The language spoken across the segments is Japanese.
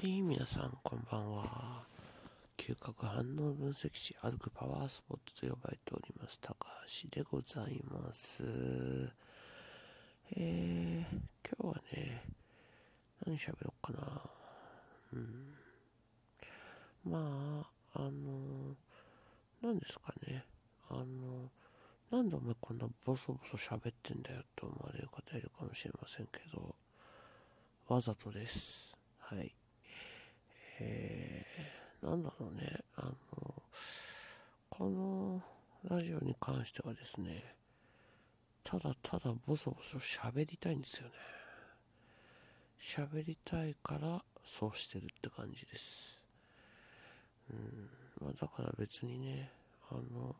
はい、皆さん、こんばんは。嗅覚反応分析士、歩くパワースポットと呼ばれております、高橋でございます。えー、今日はね、何喋ろうかな。うん。まあ、あの、何ですかね。あの、なんでお前こんなボソボソ喋ってんだよって思われる方いるかもしれませんけど、わざとです。はい。えー、なんだろうね。あの、このラジオに関してはですね、ただただボソボソ喋りたいんですよね。喋りたいからそうしてるって感じです。うん、まあだから別にね、あの、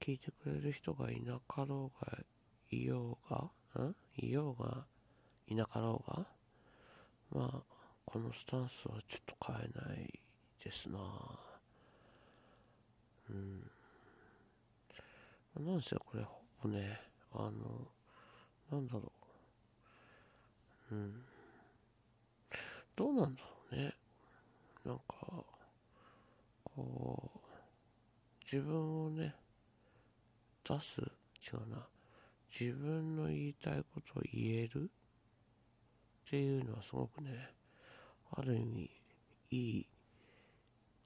聞いてくれる人がいなかろうが、いようが、ん？いようが、いなかろうが、のスタンスはちょっと変えないですなうん。なんせこれ、ほぼね、あの、なんだろう。うん。どうなんだろうね。なんか、こう、自分をね、出す違うな。自分の言いたいことを言えるっていうのはすごくね、ある意味いい、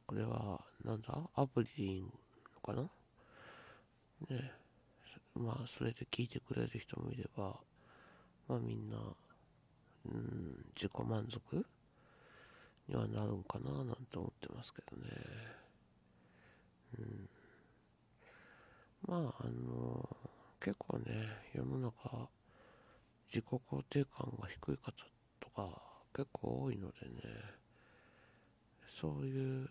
これはなんだ？アプリでいいのかな？ね。まあそれで聞いてくれる人もいれば、まあみんな、うん、自己満足にはなるんかななんて思ってますけどね。うん、まああの結構ね世の中自己肯定感が低い方とか結構多いのでね。そういう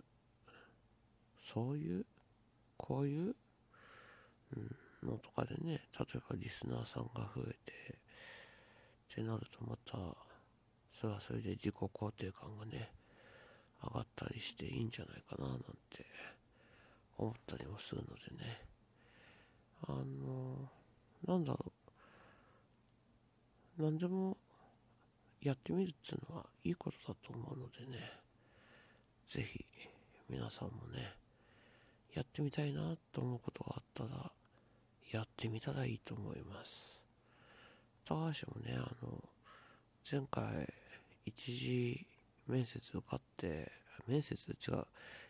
そういうこういう、のとかでね例えばリスナーさんが増えてってなるとまたそれはそれで自己肯定感がね上がったりしていいんじゃないかななんて思ったりもするのでね。あのなんだろう。何でもやってみるっていうのはいいことだと思うのでねぜひ皆さんもねやってみたいなと思うことがあったらやってみたらいいと思います。高橋もねあの前回一次面接受かって面接違う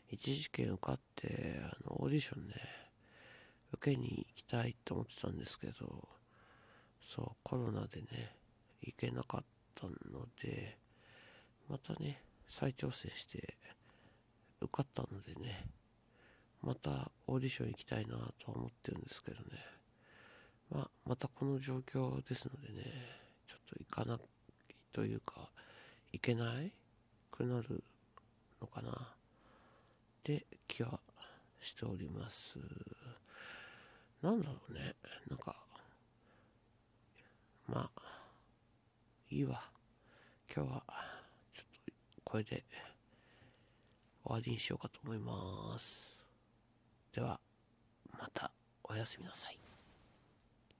一次試験受かってあのオーディションね受けに行きたいと思ってたんですけどそうコロナでね行けなかっったのでまたね再挑戦して受かったのでねまたオーディション行きたいなとは思ってるんですけどね。まあまたこの状況ですのでねちょっと行かないというか行けないくなるのかな。って気はしております。なんだろうねなんかまあいいわ。今日はちょっとこれで終わりにしようかと思います。ではまたおやすみなさい。